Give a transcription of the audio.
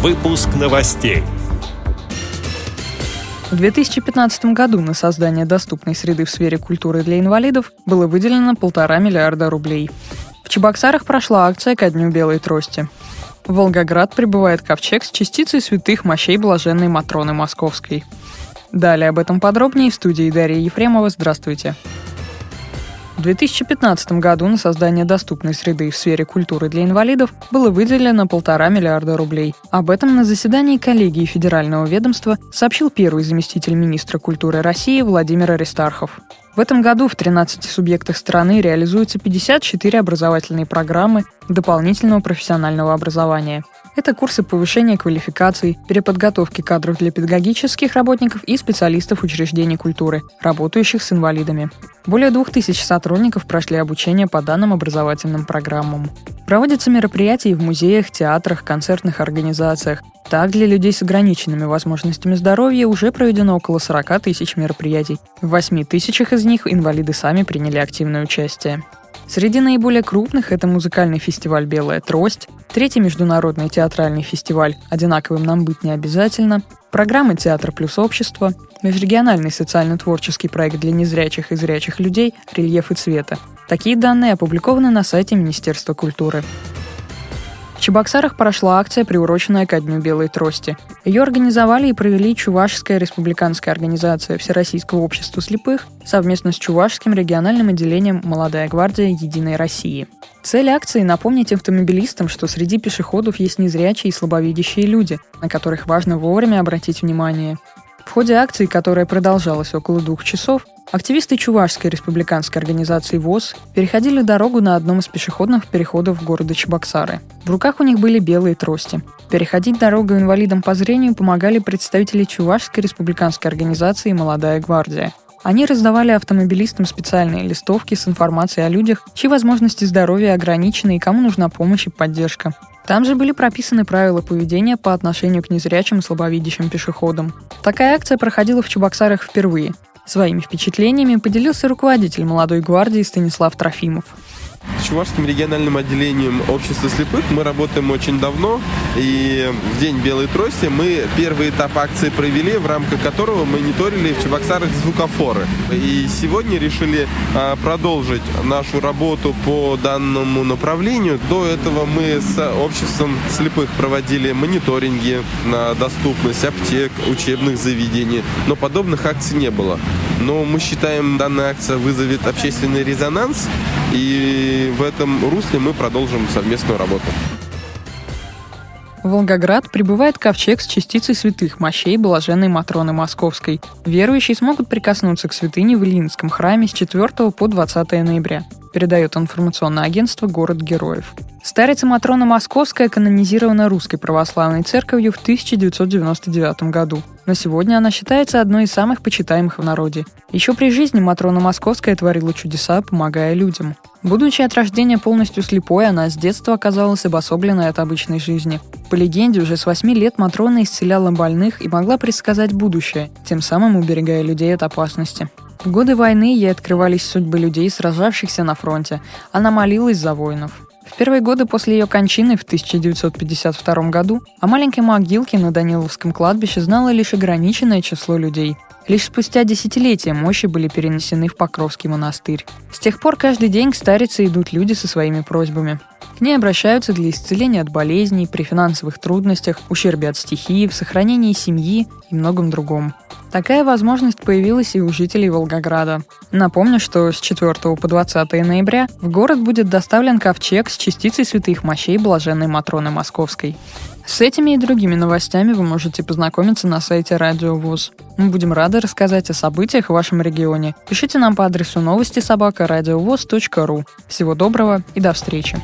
Выпуск новостей. В 2015 году на создание доступной среды в сфере культуры для инвалидов было выделено полтора миллиарда рублей. В Чебоксарах прошла акция ко Дню Белой Трости. В Волгоград прибывает ковчег с частицей святых мощей блаженной Матроны Московской. Далее об этом подробнее в студии Дарья Ефремова. Здравствуйте. В 2015 году на создание доступной среды в сфере культуры для инвалидов было выделено полтора миллиарда рублей. Об этом на заседании коллегии Федерального ведомства сообщил первый заместитель министра культуры России Владимир Аристархов. В этом году в 13 субъектах страны реализуются 54 образовательные программы дополнительного профессионального образования. Это курсы повышения квалификаций, переподготовки кадров для педагогических работников и специалистов учреждений культуры, работающих с инвалидами. Более двух тысяч сотрудников прошли обучение по данным образовательным программам. Проводятся мероприятия в музеях, театрах, концертных организациях. Так, для людей с ограниченными возможностями здоровья уже проведено около 40 тысяч мероприятий. В 8 тысячах из них инвалиды сами приняли активное участие. Среди наиболее крупных это музыкальный фестиваль «Белая трость», третий международный театральный фестиваль «Одинаковым нам быть не обязательно», программа «Театр плюс общество», межрегиональный социально-творческий проект для незрячих и зрячих людей «Рельеф и цвета». Такие данные опубликованы на сайте Министерства культуры. В Чебоксарах прошла акция, приуроченная ко Дню Белой Трости. Ее организовали и провели Чувашская республиканская организация Всероссийского общества слепых совместно с Чувашским региональным отделением «Молодая гвардия Единой России». Цель акции – напомнить автомобилистам, что среди пешеходов есть незрячие и слабовидящие люди, на которых важно вовремя обратить внимание. В ходе акции, которая продолжалась около двух часов, активисты Чувашской республиканской организации ВОЗ переходили дорогу на одном из пешеходных переходов города Чебоксары. В руках у них были белые трости. Переходить дорогу инвалидам по зрению помогали представители Чувашской республиканской организации «Молодая гвардия». Они раздавали автомобилистам специальные листовки с информацией о людях, чьи возможности здоровья ограничены и кому нужна помощь и поддержка. Там же были прописаны правила поведения по отношению к незрячим и слабовидящим пешеходам. Такая акция проходила в Чебоксарах впервые. Своими впечатлениями поделился руководитель молодой гвардии Станислав Трофимов. С Чувашским региональным отделением общества слепых мы работаем очень давно. И в День Белой Трости мы первый этап акции провели, в рамках которого мониторили в Чебоксарах звукофоры. И сегодня решили а, продолжить нашу работу по данному направлению. До этого мы с обществом слепых проводили мониторинги на доступность аптек, учебных заведений. Но подобных акций не было. Но мы считаем, данная акция вызовет общественный резонанс. И в этом русле мы продолжим совместную работу. Волгоград прибывает ковчег с частицей святых мощей блаженной Матроны Московской. Верующие смогут прикоснуться к святыне в Ильинском храме с 4 по 20 ноября, передает информационное агентство «Город героев». Старица Матрона Московская канонизирована Русской Православной Церковью в 1999 году. На сегодня она считается одной из самых почитаемых в народе. Еще при жизни Матрона Московская творила чудеса, помогая людям. Будучи от рождения полностью слепой, она с детства оказалась обособленной от обычной жизни. По легенде, уже с 8 лет Матрона исцеляла больных и могла предсказать будущее, тем самым уберегая людей от опасности. В годы войны ей открывались судьбы людей, сражавшихся на фронте. Она молилась за воинов. В первые годы после ее кончины в 1952 году о маленькой могилке на Даниловском кладбище знало лишь ограниченное число людей. Лишь спустя десятилетия мощи были перенесены в Покровский монастырь. С тех пор каждый день к старице идут люди со своими просьбами. К ней обращаются для исцеления от болезней, при финансовых трудностях, ущербе от стихии, в сохранении семьи и многом другом. Такая возможность появилась и у жителей Волгограда. Напомню, что с 4 по 20 ноября в город будет доставлен ковчег с частицей святых мощей блаженной Матроны Московской. С этими и другими новостями вы можете познакомиться на сайте Радио ВУЗ. Мы будем рады рассказать о событиях в вашем регионе. Пишите нам по адресу новости собака ру. Всего доброго и до встречи.